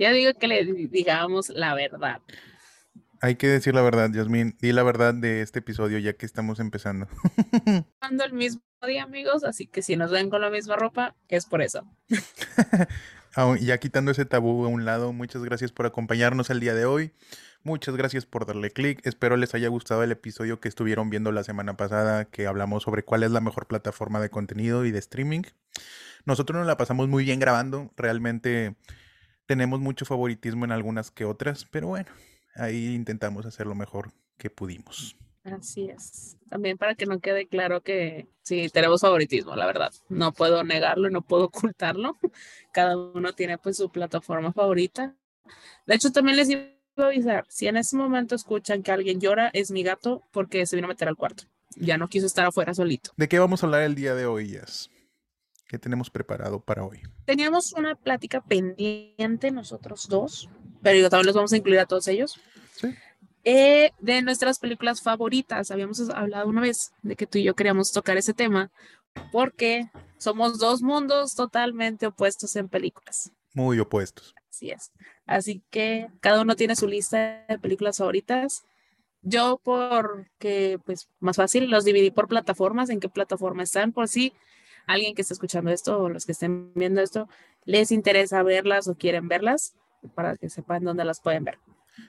Ya digo que le digamos la verdad. Hay que decir la verdad, Yasmin. Di la verdad de este episodio ya que estamos empezando. Cuando el mismo día, amigos, así que si nos ven con la misma ropa, es por eso. ya quitando ese tabú a un lado, muchas gracias por acompañarnos el día de hoy. Muchas gracias por darle clic. Espero les haya gustado el episodio que estuvieron viendo la semana pasada, que hablamos sobre cuál es la mejor plataforma de contenido y de streaming. Nosotros nos la pasamos muy bien grabando. Realmente tenemos mucho favoritismo en algunas que otras, pero bueno, ahí intentamos hacer lo mejor que pudimos. Así es. También para que no quede claro que sí, tenemos favoritismo, la verdad. No puedo negarlo y no puedo ocultarlo. Cada uno tiene pues su plataforma favorita. De hecho, también les iba a avisar, si en ese momento escuchan que alguien llora, es mi gato porque se vino a meter al cuarto. Ya no quiso estar afuera solito. ¿De qué vamos a hablar el día de hoy, Jess? ¿Qué tenemos preparado para hoy? Teníamos una plática pendiente nosotros dos, pero yo también los vamos a incluir a todos ellos. Sí. Eh, de nuestras películas favoritas. Habíamos hablado una vez de que tú y yo queríamos tocar ese tema porque somos dos mundos totalmente opuestos en películas. Muy opuestos. Así es. Así que cada uno tiene su lista de películas favoritas. Yo porque, pues, más fácil, los dividí por plataformas, en qué plataforma están, por si alguien que está escuchando esto o los que estén viendo esto les interesa verlas o quieren verlas, para que sepan dónde las pueden ver.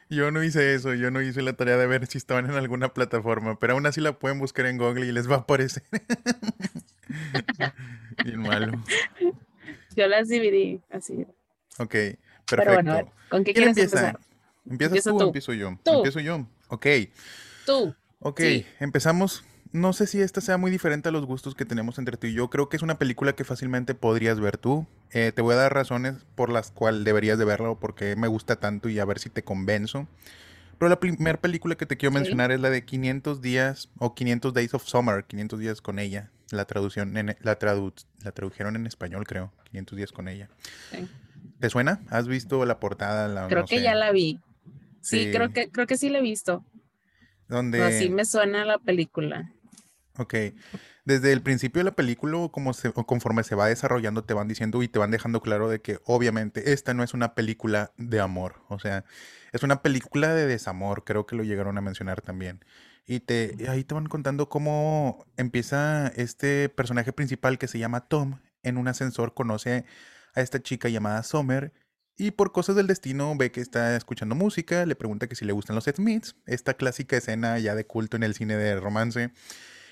Yo no hice eso, yo no hice la tarea de ver si estaban en alguna plataforma, pero aún así la pueden buscar en Google y les va a aparecer. Bien malo. Yo las dividí así. Ok, perfecto. ¿con qué quieres empezar? ¿Empiezas tú, o empiezo yo? Empiezo yo. Ok. Tú. Ok, empezamos no sé si esta sea muy diferente a los gustos que tenemos entre tú y yo. Creo que es una película que fácilmente podrías ver tú. Eh, te voy a dar razones por las cuales deberías de verla o porque me gusta tanto y a ver si te convenzo. Pero la primera película que te quiero mencionar es la de 500 días o 500 Days of Summer, 500 días con ella. La traducción, en, la, la tradujeron en español, creo. 500 días con ella. ¿Te suena? ¿Has visto la portada? La, creo que ya la vi. Sí, creo que creo que sí la he visto. Donde... Así me suena la película. Ok. Desde el principio de la película, como se, conforme se va desarrollando, te van diciendo y te van dejando claro de que obviamente esta no es una película de amor. O sea, es una película de desamor. Creo que lo llegaron a mencionar también. Y te, ahí te van contando cómo empieza este personaje principal que se llama Tom. En un ascensor conoce a esta chica llamada Summer. Y por cosas del destino ve que está escuchando música, le pregunta que si le gustan los Smiths, esta clásica escena ya de culto en el cine de romance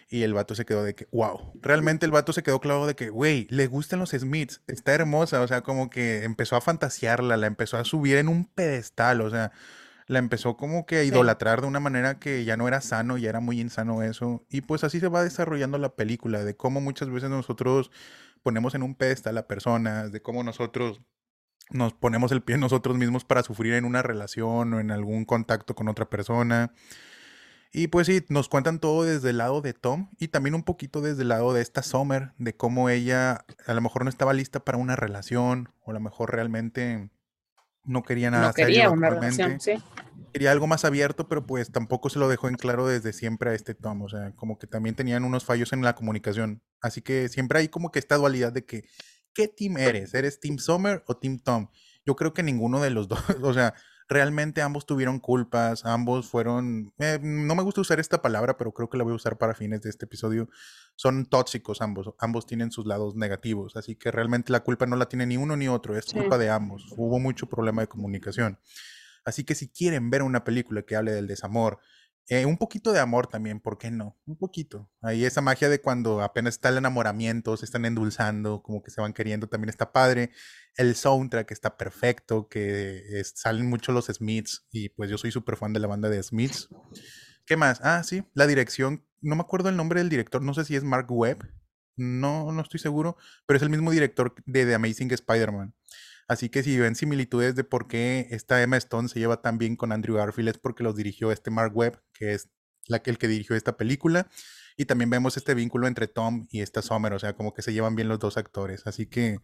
y el vato se quedó de que, wow. Realmente el vato se quedó claro de que, güey, le gustan los Smiths. Está hermosa. O sea, como que empezó a fantasearla, la empezó a subir en un pedestal. O sea, la empezó como que a idolatrar de una manera que ya no era sano, ya era muy insano eso. Y pues así se va desarrollando la película, de cómo muchas veces nosotros ponemos en un pedestal a personas, de cómo nosotros nos ponemos el pie nosotros mismos para sufrir en una relación o en algún contacto con otra persona. Y pues sí, nos cuentan todo desde el lado de Tom y también un poquito desde el lado de esta Summer, de cómo ella a lo mejor no estaba lista para una relación o a lo mejor realmente no quería nada. No quería una relación, sí. Quería algo más abierto, pero pues tampoco se lo dejó en claro desde siempre a este Tom. O sea, como que también tenían unos fallos en la comunicación. Así que siempre hay como que esta dualidad de que, ¿qué team eres? ¿Eres Team Summer o Team Tom? Yo creo que ninguno de los dos, o sea, realmente ambos tuvieron culpas, ambos fueron, eh, no me gusta usar esta palabra, pero creo que la voy a usar para fines de este episodio, son tóxicos ambos, ambos tienen sus lados negativos, así que realmente la culpa no la tiene ni uno ni otro, es culpa de ambos, hubo mucho problema de comunicación. Así que si quieren ver una película que hable del desamor, eh, un poquito de amor también, ¿por qué no? Un poquito. Ahí esa magia de cuando apenas está el enamoramiento, se están endulzando, como que se van queriendo, también está padre. El soundtrack está perfecto, que salen mucho los Smiths y pues yo soy súper fan de la banda de Smiths. ¿Qué más? Ah, sí, la dirección, no me acuerdo el nombre del director, no sé si es Mark Webb, no, no estoy seguro, pero es el mismo director de The Amazing Spider-Man. Así que si ven similitudes de por qué esta Emma Stone se lleva tan bien con Andrew Garfield es porque los dirigió este Mark Webb, que es la, el que dirigió esta película. Y también vemos este vínculo entre Tom y esta Summer, o sea, como que se llevan bien los dos actores. Así que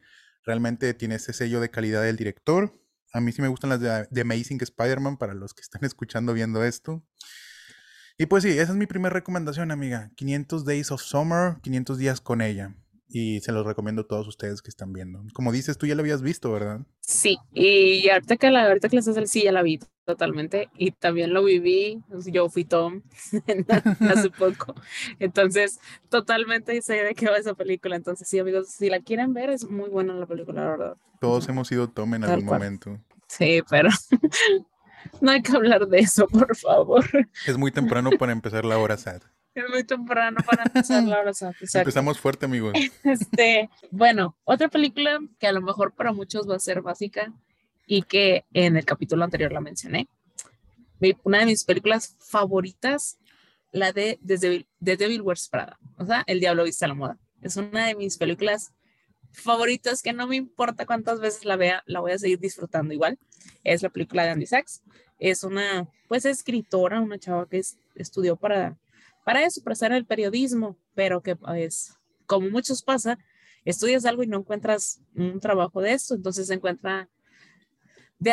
realmente tiene ese sello de calidad del director. A mí sí me gustan las de, Amazing Spider-Man para los que están escuchando viendo esto. Y pues sí, esa es mi primera recomendación, amiga. 500 Days of Summer, 500 días con ella. Y se los recomiendo a todos ustedes que están viendo. Como dices, tú ya lo habías visto, ¿verdad? Sí, y ahorita que, la, ahorita que les hace sí, ya la vi totalmente y también lo viví, yo fui Tom hace poco, entonces totalmente sé de qué va esa película, entonces sí amigos, si la quieren ver es muy buena la película, la verdad. Todos hemos sido Tom en algún momento. Sí, pero no hay que hablar de eso, por favor. Es muy temprano para empezar la hora sad. Es muy temprano para empezar la hora sad. Empezamos fuerte, amigos. Este, bueno, otra película que a lo mejor para muchos va a ser básica y que en el capítulo anterior la mencioné. Una de mis películas favoritas, la de The Devil, Wears Prada, o sea, El Diablo Viste a la Moda. Es una de mis películas favoritas que no me importa cuántas veces la vea, la voy a seguir disfrutando igual. Es la película de Andy Sachs. Es una, pues, escritora, una chava que estudió para para eso, para estar en el periodismo, pero que pues, como muchos pasa, estudias algo y no encuentras un trabajo de esto, entonces se encuentra de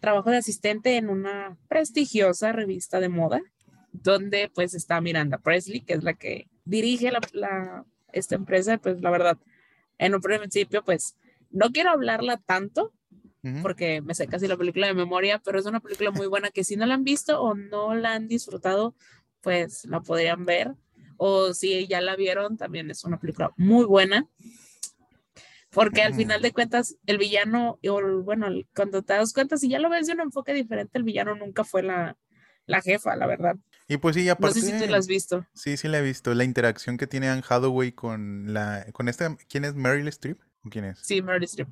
trabajo de asistente en una prestigiosa revista de moda, donde pues está Miranda Presley, que es la que dirige la, esta empresa, pues la verdad, en un principio pues no quiero hablarla tanto, porque me sé casi la película de memoria, pero es una película muy buena que si no la han visto o no la han disfrutado, pues la podrían ver. O si ya la vieron, también es una película muy buena. Porque al final de cuentas, el villano, o bueno, cuando te das cuenta, si ya lo ves de un enfoque diferente, el villano nunca fue la, la jefa, la verdad. Y pues sí, aparte. No sé si tú la has visto. Sí, sí la he visto. La interacción que tiene Anne Hathaway con la. con esta. ¿Quién es Meryl Streep? ¿Quién es? Sí, Meryl Streep.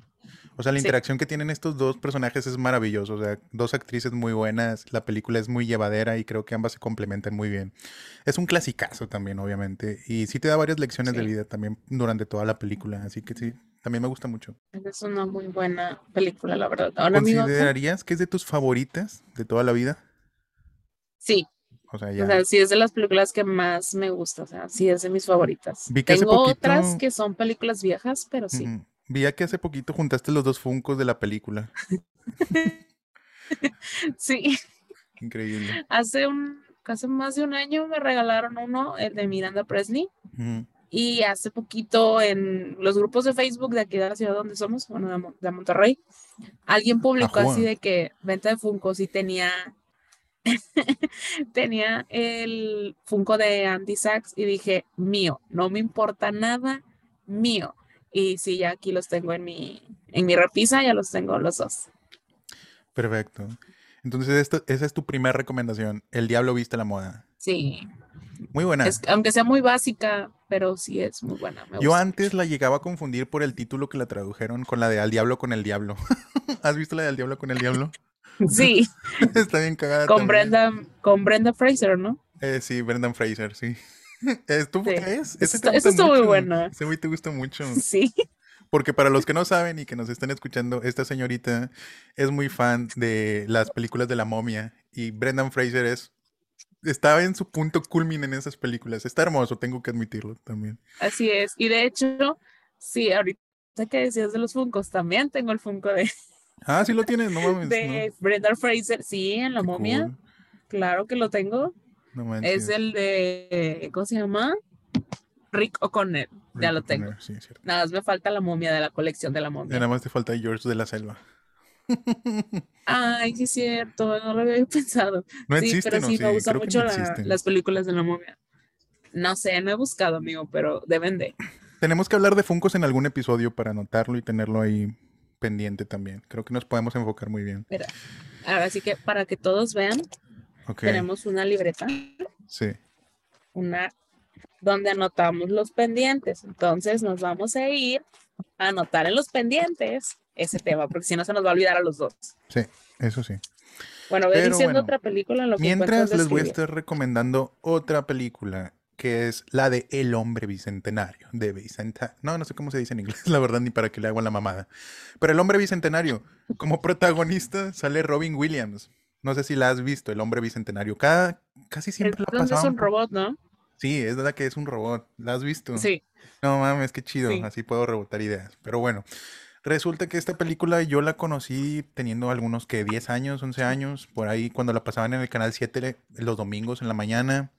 O sea, la interacción que tienen estos dos personajes es maravilloso. O sea, dos actrices muy buenas. La película es muy llevadera y creo que ambas se complementan muy bien. Es un clasicazo también, obviamente. Y sí te da varias lecciones de vida también durante toda la película. Así que sí, también me gusta mucho. Es una muy buena película, la verdad. ¿Considerarías que es de tus favoritas de toda la vida? Sí. O sea, ya. o sea, sí es de las películas que más me gusta. O sea, sí es de mis favoritas. Tengo otras que son películas viejas, pero sí. Vi que hace poquito juntaste los dos funcos de la película. sí. Increíble. Hace un, hace más de un año me regalaron uno, el de Miranda Presley. Y hace poquito en los grupos de Facebook de aquí de la ciudad donde somos, bueno, de, Monterrey, alguien publicó así de que venta de funcos y tenía tenía el Funko de Andy Sachs y dije, mío, no me importa nada, mío. Y sí, ya aquí los tengo en mi, en mi repisa, ya los tengo los dos. Perfecto. Entonces, esa es tu primera recomendación. El Diablo Viste la Moda. Sí. Muy buena. aunque sea muy básica, pero sí es muy buena. Yo antes la llegaba a confundir por el título que la tradujeron con la de Al Diablo con el Diablo. ¿Has visto la de Al Diablo con el Diablo? Sí. Está bien cagada. Con Brenda, con Brenda Fraser, ¿no? Eh, sí, Brendan Fraser, sí. ¿Tú crees? Ese Eso está muy bueno. Ese güey te gusta mucho. Sí. Porque para los que no saben y que nos están escuchando, esta señorita es muy fan de las películas de la momia y Brendan Fraser es estaba en su punto culmine en esas películas. Está hermoso, tengo que admitirlo también. Así es. Y de hecho, sí, ahorita que decías de los Funcos, también tengo el Funko de. Ah, sí lo tienes, no mames. De Brendan Fraser, sí, en la momia. Claro que lo tengo es el de, ¿cómo se llama? Rick O'Connell. Ya lo tengo. nada más me falta la momia de la colección de la momia. nada más te falta George de la Selva. Ay, sí es cierto, no lo había pensado. No sí, pero sí, me gustan mucho las películas de la momia. No sé, no he buscado, amigo, pero deben de. Tenemos que hablar de Funcos en algún episodio para anotarlo y tenerlo ahí pendiente también. Creo que nos podemos enfocar muy bien. Mira, ahora sí que para que todos vean, tenemos una libreta. Sí. Una donde anotamos los pendientes. Entonces nos vamos a ir a anotar en los pendientes ese tema, porque si no se nos va a olvidar a los dos. Sí, eso sí. Bueno, voy diciendo otra película. En lo que mientras les voy a estar recomendando otra película que es la de El Hombre Bicentenario, de Vicenta. No, no sé cómo se dice en inglés, la verdad, ni para que le hago la mamada. Pero El Hombre Bicentenario, como protagonista sale Robin Williams. No sé si la has visto, el hombre bicentenario. Cada, casi siempre la es un robot, ¿no? Sí, es verdad que es un robot. ¿La has visto? Sí. No mames, qué chido. Así puedo rebotar ideas. Pero bueno, resulta que esta película yo la conocí teniendo algunos que 10 años, 11 años, por ahí cuando la pasaban en el canal 7 los domingos en la mañana.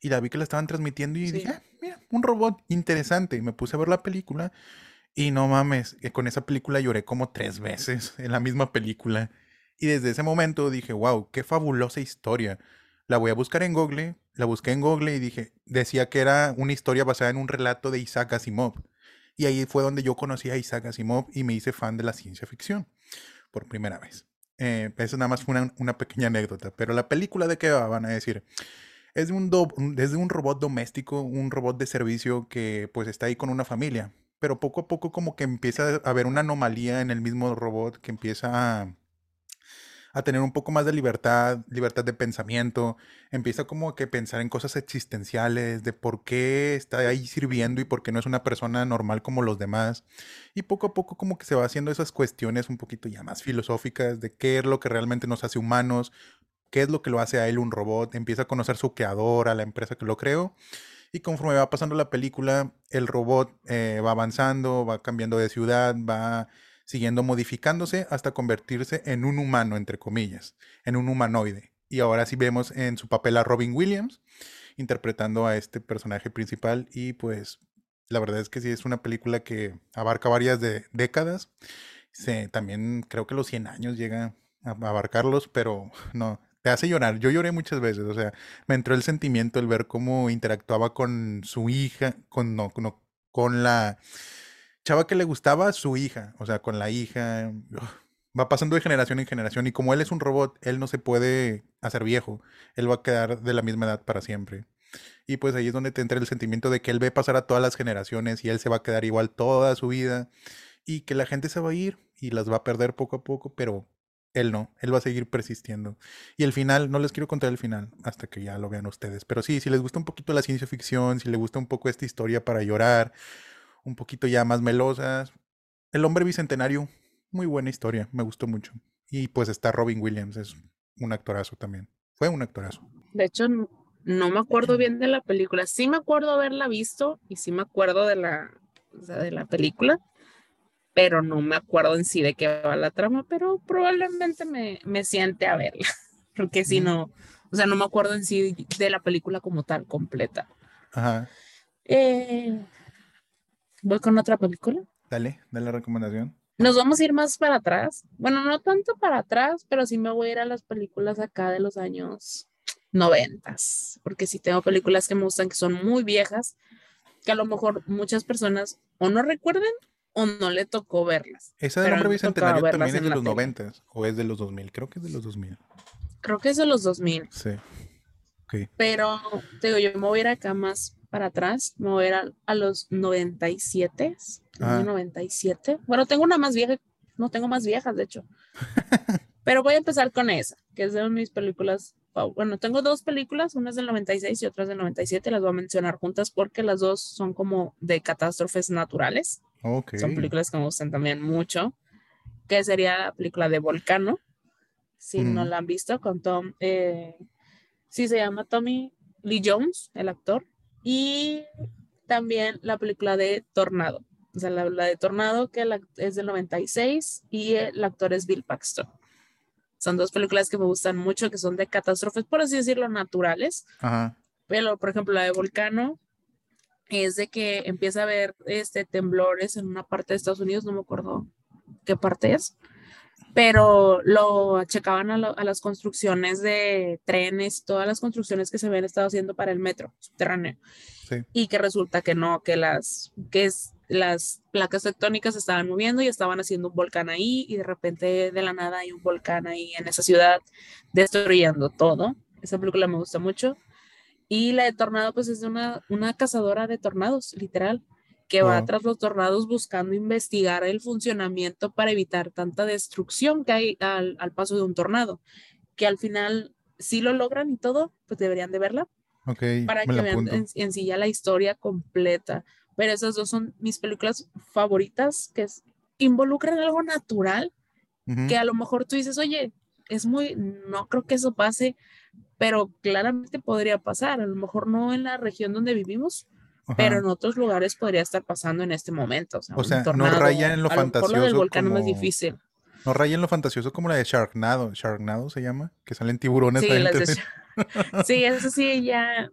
Y la vi que la estaban transmitiendo y dije, ah, mira, un robot interesante. Me puse a ver la película y no mames, que con esa película lloré como tres veces en la misma película. Y desde ese momento dije, wow, qué fabulosa historia. La voy a buscar en Google, la busqué en Google y dije, decía que era una historia basada en un relato de Isaac Asimov. Y ahí fue donde yo conocí a Isaac Asimov y me hice fan de la ciencia ficción por primera vez. Eh, eso nada más fue una, una, pequeña anécdota, pero la película de qué va, van a decir, es de un, do, es un robot doméstico, un robot de servicio que pues está ahí con una familia, pero poco a poco como que empieza a haber una anomalía en el mismo robot que empieza a a tener un poco más de libertad, libertad de pensamiento, empieza como que pensar en cosas existenciales, de por qué está ahí sirviendo y por qué no es una persona normal como los demás. Y poco a poco como que se va haciendo esas cuestiones un poquito ya más filosóficas de qué es lo que realmente nos hace humanos, qué es lo que lo hace a él un robot, empieza a conocer su creador, a la empresa que lo creó. Y conforme va pasando la película, el robot eh, va avanzando, va cambiando de ciudad, va siguiendo modificándose hasta convertirse en un humano, entre comillas, en un humanoide. Y ahora sí vemos en su papel a Robin Williams interpretando a este personaje principal y pues la verdad es que sí es una película que abarca varias de décadas. también creo que los 100 años llega a abarcarlos, pero no, te hace llorar. Yo lloré muchas veces, o sea, me entró el sentimiento el ver cómo interactuaba con su hija, con, no, con la chava que le gustaba su hija, o sea, con la hija. Va pasando de generación en generación y como él es un robot, él no se puede hacer viejo. Él va a quedar de la misma edad para siempre. Y pues ahí es donde te entra el sentimiento de que él ve pasar a todas las generaciones y él se va a quedar igual toda su vida y que la gente se va a ir y las va a perder poco a poco, pero él no, él va a seguir persistiendo. Y el final, no les quiero contar el final hasta que ya lo vean ustedes, pero sí, si les gusta un poquito la ciencia ficción, si les gusta un poco esta historia para llorar, un poquito ya más melosas. El hombre bicentenario, muy buena historia, me gustó mucho. Y pues está Robin Williams, es un actorazo también. Fue un actorazo. De hecho, no me acuerdo bien de la película. Sí me acuerdo haberla visto y sí me acuerdo de la, de la película, pero no me acuerdo en sí de qué va la trama, pero probablemente me, me siente a verla, porque si no, o sea, no me acuerdo en sí de la película como tal, completa. Ajá. Eh, voy con otra película. Dale, dale la recomendación. Nos vamos a ir más para atrás. Bueno, no tanto para atrás, pero sí me voy a ir a las películas acá de los años noventas, porque sí tengo películas que me gustan que son muy viejas, que a lo mejor muchas personas o no recuerden o no le tocó verlas. Esa del hombre bicentenario también es de los noventas o es de los 2000, creo que es de los 2000. Creo que es de los 2000. Sí. Okay. Pero, te digo, yo me voy a ir acá más para atrás, me voy a ir a, los 97, ah. 97. Bueno, tengo una más vieja, no tengo más viejas, de hecho. Pero voy a empezar con esa, que es de mis películas. Bueno, tengo dos películas, una es del 96 y otra es del 97, las voy a mencionar juntas porque las dos son como de catástrofes naturales. Son películas que me gustan también mucho, que sería la película de Volcano, si no la han visto, con Tom, eh, sí se llama Tommy Lee Jones, el actor, y también la película de Tornado. O sea, la, de Tornado, que es del 96 y el actor es Bill Paxton. Son dos películas que me gustan mucho, que son de catástrofes, por así decirlo, naturales. Pero, por ejemplo, la de Volcano es de que empieza a haber este, temblores en una parte de Estados Unidos, no me acuerdo qué parte es, pero lo achacaban a, a, las construcciones de trenes, todas las construcciones que se habían estado haciendo para el metro subterráneo. Y que resulta que no, que las, que es, las placas tectónicas se estaban moviendo y estaban haciendo un volcán ahí y de repente de la nada hay un volcán ahí en esa ciudad destruyendo todo. Esa película me gusta mucho. Y la de Tornado pues es una, una cazadora de tornados, literal que va tras los tornados buscando investigar el funcionamiento para evitar tanta destrucción que hay al, paso de un tornado, que al final si lo logran y todo, pues deberían de verla. para que vean en, sí ya la historia completa. Pero esas dos son mis películas favoritas que involucran algo natural, que a lo mejor tú dices, oye, es muy, no creo que eso pase, pero claramente podría pasar, a lo mejor no en la región donde vivimos, pero en otros lugares podría estar pasando en este momento. O sea, no raya en lo fantasioso. del volcán como... es difícil. No raya en lo fantasioso como la de Sharknado. Sharknado se llama, que salen tiburones. Sí, sí, eso sí ya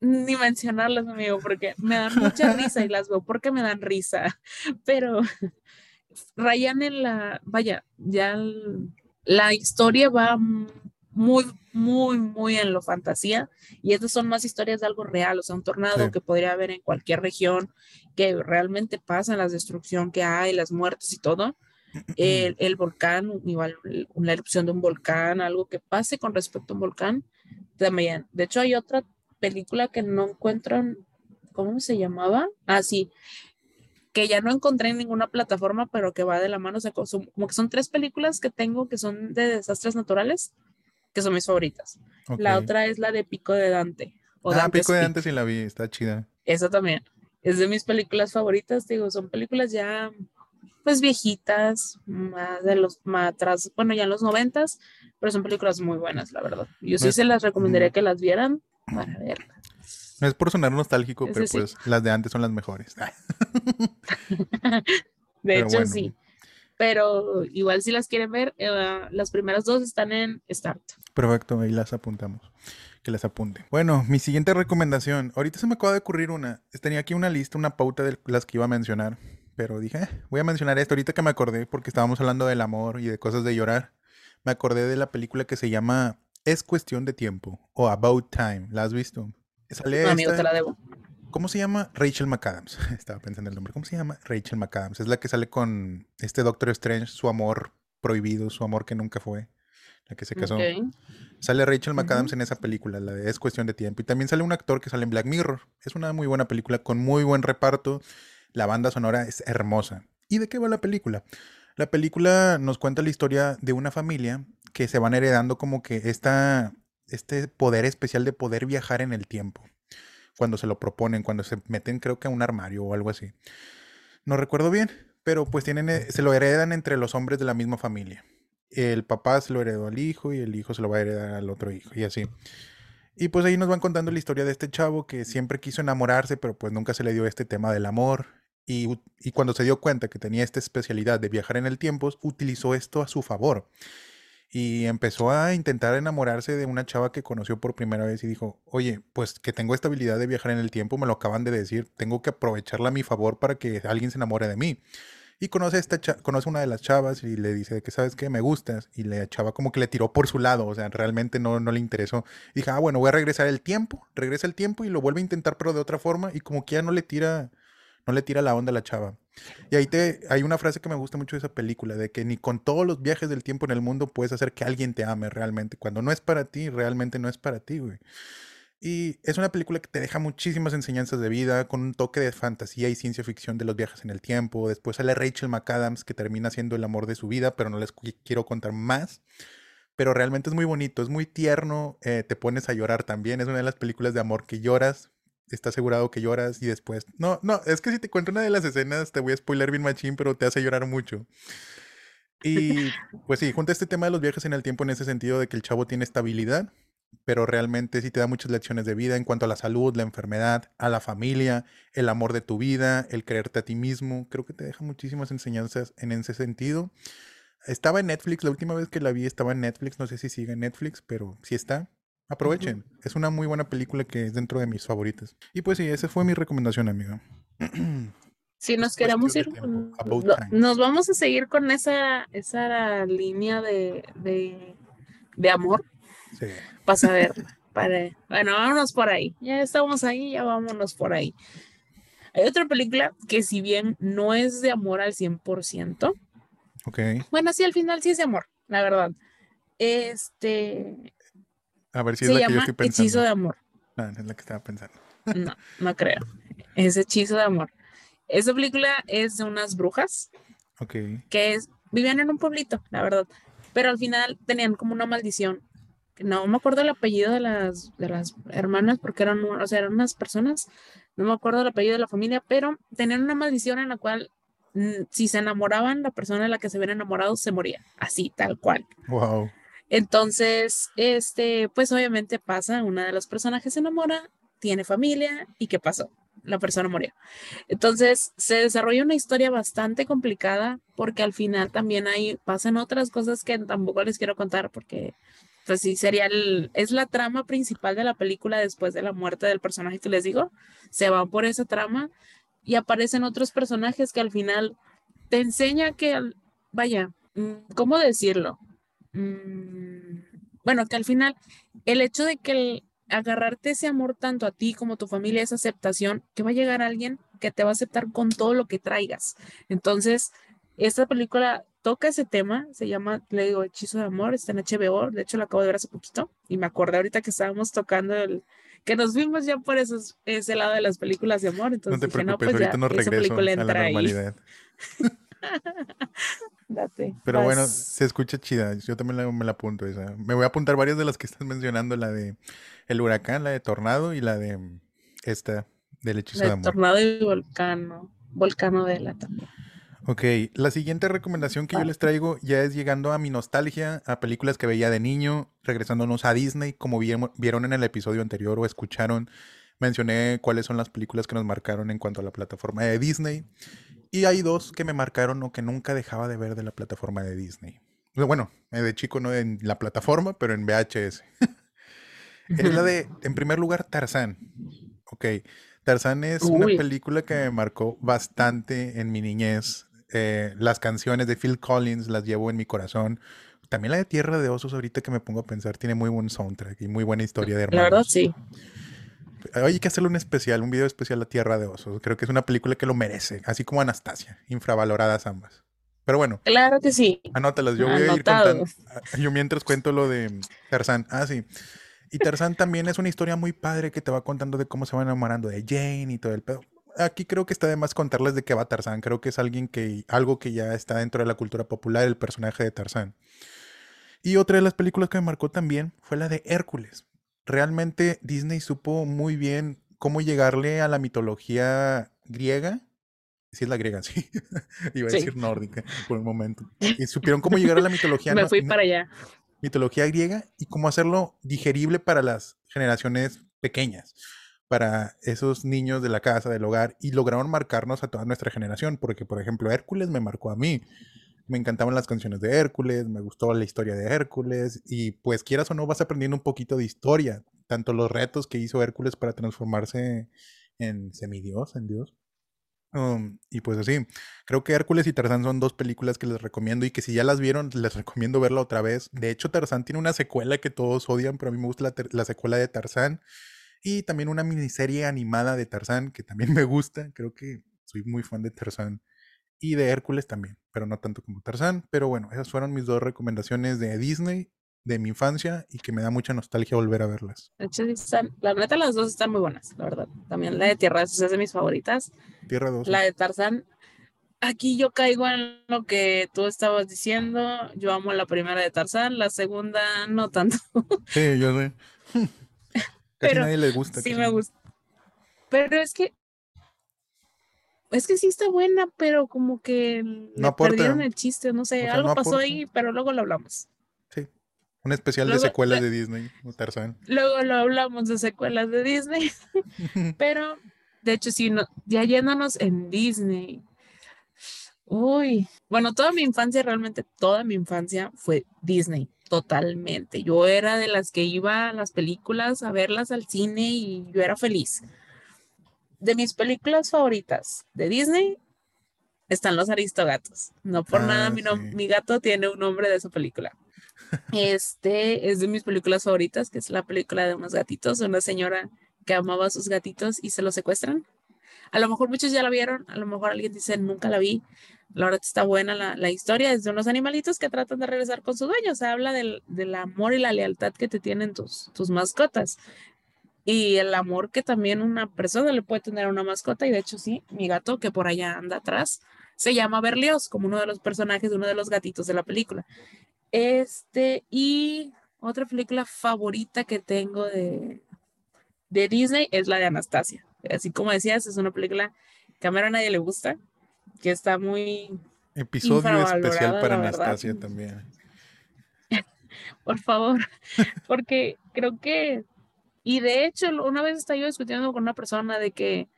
ni mencionarlas, amigo, porque me dan mucha risa y las veo porque me dan risa, pero rayan en la, vaya, ya la historia va muy, muy, muy en lo fantasía y estas son más historias de algo real, o sea, un tornado que podría haber en cualquier región, que realmente pasa, la destrucción que hay, las muertes y todo. El, el, volcán, igual una erupción de un volcán, algo que pase con respecto a un volcán, también. De hecho, hay otra película que no encuentro, ¿cómo se llamaba? Ah, sí, que ya no encontré en ninguna plataforma, pero que va de la mano, o sea, como que son tres películas que tengo que son de desastres naturales, que son mis favoritas. La otra es la de Pico de Dante. ah, Pico de Dante sí la vi, está chida. Esa también. Es de mis películas favoritas, digo, son películas ya pues viejitas, más de los más atrás, bueno, ya en los noventas, pero son películas muy buenas, la verdad. Yo sí se las recomendaría que las vieran para verlas. No es por sonar nostálgico, pero pues las de antes son las mejores. de hecho, sí. Pero igual si las quieren ver, eh, las primeras dos están en Start. Perfecto, ahí las apuntamos. Que las apunte. Bueno, mi siguiente recomendación. Ahorita se me acaba de ocurrir una. Tenía aquí una lista, una pauta de las que iba a mencionar. Pero dije, eh, voy a mencionar esto ahorita que me acordé, porque estábamos hablando del amor y de cosas de llorar. Me acordé de la película que se llama Es cuestión de tiempo o About Time. ¿La has visto? Sale no, amigo, te la debo. ¿Cómo se llama? Rachel McAdams. Estaba pensando en el nombre. ¿Cómo se llama? Rachel McAdams. Es la que sale con este Doctor Strange, su amor prohibido, su amor que nunca fue, la que se casó. Sale Rachel McAdams en esa película, la de Es cuestión de tiempo. Y también sale un actor que sale en Black Mirror. Es una muy buena película con muy buen reparto. La banda sonora es hermosa. ¿Y de qué va la película? La película nos cuenta la historia de una familia que se van heredando como que esta, este poder especial de poder viajar en el tiempo. Cuando se lo proponen, cuando se meten creo que a un armario o algo así. No recuerdo bien, pero pues tienen, eh, se lo heredan entre los hombres de la misma familia. El papá se lo heredó al hijo y el hijo se lo va a heredar al otro hijo y así. Y pues ahí nos van contando la historia de este chavo que siempre quiso enamorarse, pero pues nunca se le dio este tema del amor. Y, y cuando se dio cuenta que tenía esta especialidad de viajar en el tiempo, utilizó esto a su favor y empezó a intentar enamorarse de una chava que conoció por primera vez y dijo, oye, pues que tengo esta habilidad de viajar en el tiempo, me lo acaban de decir, tengo que aprovecharla a mi favor para que alguien se enamore de mí. Y conoce a esta conoce una de las chavas y le dice que sabes que me gustas y la chava como que le tiró por su lado, o sea, realmente no, no le interesó. Y dije, ah, bueno, voy a regresar el tiempo, regresa el tiempo y lo vuelve a intentar pero de otra forma y como que ya no le tira no le tira la onda a la chava. Y ahí te, hay una frase que me gusta mucho de esa película, de que ni con todos los viajes del tiempo en el mundo puedes hacer que alguien te ame realmente. Cuando no es para ti, realmente no es para ti, güey. Y es una película que te deja muchísimas enseñanzas de vida, con un toque de fantasía y ciencia ficción de los viajes en el tiempo. Después sale Rachel McAdams, que termina siendo el amor de su vida, pero no les quiero contar más. Pero realmente es muy bonito, es muy tierno, eh, te pones a llorar también. Es una de las películas de amor que lloras, está asegurado que lloras y después. No, no, es que si te cuento una de las escenas, te voy a spoiler bien machín, pero te hace llorar mucho. Y pues sí, junta este tema de los viajes en el tiempo en ese sentido de que el chavo tiene estabilidad, pero realmente sí te da muchas lecciones de vida en cuanto a la salud, la enfermedad, a la familia, el amor de tu vida, el creerte a ti mismo. Creo que te deja muchísimas enseñanzas en ese sentido. Estaba en Netflix, la última vez que la vi estaba en Netflix, no sé si sigue en Netflix, pero sí está. Aprovechen. Es una muy buena película que es dentro de mis favoritas. Y pues sí, esa fue mi recomendación, amiga. Si nos queremos ir, nos vamos a seguir con esa, esa línea de, de, amor. Sí. Para saber. Para, bueno, vámonos por ahí. Ya estamos ahí, ya vámonos por ahí. Hay otra película que si bien no es de amor al 100%, okay. bueno, sí, al final sí es de amor, la verdad. Este, a ver si es la que yo estoy pensando. Hechizo de amor. No, no es la que estaba pensando. No, no creo. Es Hechizo de amor. Esa película es de unas brujas. Ok. Que es, vivían en un pueblito, la verdad. Pero al final tenían como una maldición. No me acuerdo el apellido de las, de las hermanas porque eran, o sea, eran unas personas. No me acuerdo el apellido de la familia, pero tenían una maldición en la cual mm, si se enamoraban, la persona de la que se habían enamorado se moría. Así, tal cual. Wow. Entonces, este, pues obviamente pasa, una de los personajes se enamora, tiene familia y ¿qué pasó? La persona murió. Entonces, se desarrolla una historia bastante complicada porque al final también hay, pasan otras cosas que tampoco les quiero contar porque pues sí, sería el, es la trama principal de la película después de la muerte del personaje que les digo. Se van por esa trama y aparecen otros personajes que al final te enseña que, vaya, mm, ¿cómo decirlo? Mm, bueno, que al final el hecho de que el, agarrarte ese amor tanto a ti como a tu familia, esa aceptación, que va a llegar alguien que te va a aceptar con todo lo que traigas. Entonces, esta película toca ese tema, se llama, le digo, Hechizo de Amor, está en HBO, de hecho lo acabo de ver hace poquito y me acordé ahorita que estábamos tocando el, que nos vimos ya por esos, ese lado de las películas de amor, entonces no te preocupes, pues ahorita nos regreso a la normalidad. Date, Pero bueno, se escucha chida, yo también me la apunto esa. Me voy a apuntar varias de las que estás mencionando, la de el huracán, la de tornado y la de esta del hechizo de, amor. Tornado y volcano, volcano de la también. Ok, la siguiente recomendación que yo les traigo ya es llegando a mi nostalgia, a películas que veía de niño, regresándonos a Disney, como vieron en el episodio anterior o escucharon, mencioné cuáles son las películas que nos marcaron en cuanto a la plataforma de Disney. Y hay dos que me marcaron o que nunca dejaba de ver de la plataforma de Disney. Bueno, eh, de chico no en la plataforma, pero en VHS. es la de, en primer lugar, Tarzán. Ok, Tarzán es una película que me marcó bastante en mi niñez. Eh, las canciones de Phil Collins las llevo en mi corazón. También la de Tierra de Osos, ahorita que me pongo a pensar, tiene muy buen soundtrack y muy buena historia de hermanos. La verdad, sí. Hay que hacerle un especial, un video especial a Tierra de Osos. Creo que es una película que lo merece, así como Anastasia, infravaloradas ambas. Pero bueno. Claro que sí. Anótalas, yo voy a ir contando. Ah, yo mientras cuento lo de Tarzán. Ah, sí. Y Tarzán también es una historia muy padre que te va contando de cómo se va enamorando de Jane y todo el pedo aquí creo que está de más contarles de qué va Tarzán. Creo que es alguien que, algo que ya está dentro de la cultura popular, el personaje de Tarzán. Y otra de las películas que me marcó también fue la de Hércules. Realmente Disney supo muy bien cómo llegarle a la mitología griega. Sí, es la griega, sí. Iba a decir nórdica por un momento. Y supieron cómo llegar a la mitología. me fui para allá. Mitología griega y cómo hacerlo digerible para las generaciones pequeñas para esos niños de la casa, del hogar, y lograron marcarnos a toda nuestra generación, porque por ejemplo Hércules me marcó a mí. Me encantaban las canciones de Hércules, me gustó la historia de Hércules, y pues quieras o no vas aprendiendo un poquito de historia, tanto los retos que hizo Hércules para transformarse en semidios, en Dios. Um, y pues así, creo que Hércules y Tarzán son dos películas que les recomiendo y que si ya las vieron, les recomiendo verla otra vez. De hecho, Tarzán tiene una secuela que todos odian, pero a mí me gusta la, la secuela de Tarzán y también una miniserie animada de Tarzán que también me gusta. Creo que soy muy fan de Tarzán. Y de Hércules también, pero no tanto como Tarzán. Pero bueno, esas fueron mis dos recomendaciones de Disney de mi infancia y que me da mucha nostalgia volver a verlas. la neta, las dos están muy buenas, la verdad. También la de Tierra es de mis favoritas. Tierra 2. La de Tarzán, aquí yo caigo en lo que tú estabas diciendo. Yo amo la primera de Tarzán, la segunda no tanto. Sí, yo sé. pero, nadie le gusta. Sí, me gusta. Pero es que. Es que sí está buena, pero como que no perdieron el chiste, no sé, algo pasó ahí, pero luego lo hablamos. Sí. Un especial de secuelas de Disney, Tarzán. Luego lo hablamos de secuelas de Disney. pero, de hecho, sí, no, ya yéndonos en Disney. Uy, bueno, toda mi infancia, realmente toda mi infancia fue Disney. Totalmente. Yo era de las que iba a las películas a verlas al cine y yo era feliz. De mis películas favoritas de Disney están los Aristogatos. No por nada mi, ah, mi gato tiene un nombre de esa película. Este es de mis películas favoritas, que es la película de unos gatitos, una señora que amaba a sus gatitos y se los secuestran. A lo mejor muchos ya la vieron, a lo mejor alguien dice nunca la vi, la verdad está buena la, historia, es de unos animalitos que tratan de regresar con su dueño, se habla del, amor y la lealtad que te tienen tus, tus mascotas y el amor que también una persona le puede tener a una mascota y de hecho sí, mi gato que por allá anda atrás se llama Berlioz como uno de los personajes de uno de los gatitos de la película. Este y otra película favorita que tengo de, de Disney es la de Anastasia. Así como decías, es una película que a nadie le gusta, que está muy... Episodio especial para Anastasia también. Por favor, porque creo que... Y de hecho, una vez estaba yo discutiendo con una persona de que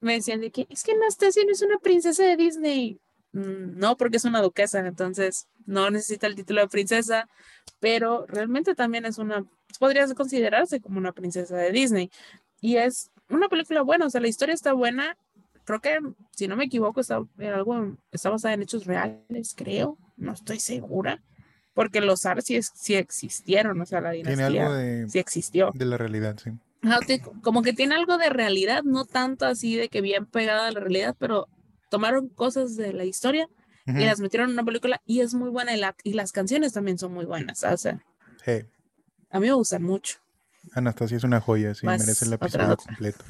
me decían de que es que Anastasia no es una princesa de Disney. mm, no porque es una duquesa, entonces no necesita el título de princesa, pero realmente también es una, podría considerarse como una princesa de Disney. Y es una película buena, o sea, la historia está buena. Creo que, si no me equivoco, está, algo, está basada en hechos reales, creo. No estoy segura. Porque los Ars sí, sí existieron, o sea, la dinastía tiene algo de, sí existió. De la realidad, sí. Como que tiene algo de realidad, no tanto así de que bien pegada a la realidad, pero tomaron cosas de la historia y las metieron en una película y es muy buena y, la, y las canciones también son muy buenas. O sea, a mí me gustan mucho. Anastasia es una joya, sí, merece el episodio completo.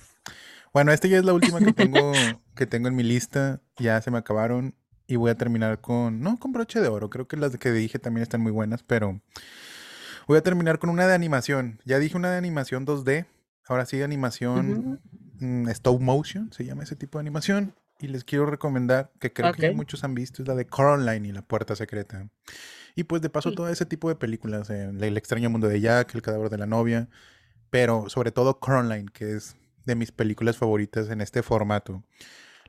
Bueno, esta ya es la última que tengo, que tengo en mi lista. Ya se me acabaron. Y voy a terminar con. No con broche de oro. Creo que las que dije también están muy buenas. Pero voy a terminar con una de animación. Ya dije una de animación 2D. Ahora sí, animación mm, stop motion. Se llama ese tipo de animación. Y les quiero recomendar, que creo que muchos han visto, es la de Coraline y la puerta secreta. Y pues de paso todo ese tipo de películas, eh, El extraño mundo de Jack, El cadáver de la novia, pero sobre todo Coraline, que es de mis películas favoritas en este formato.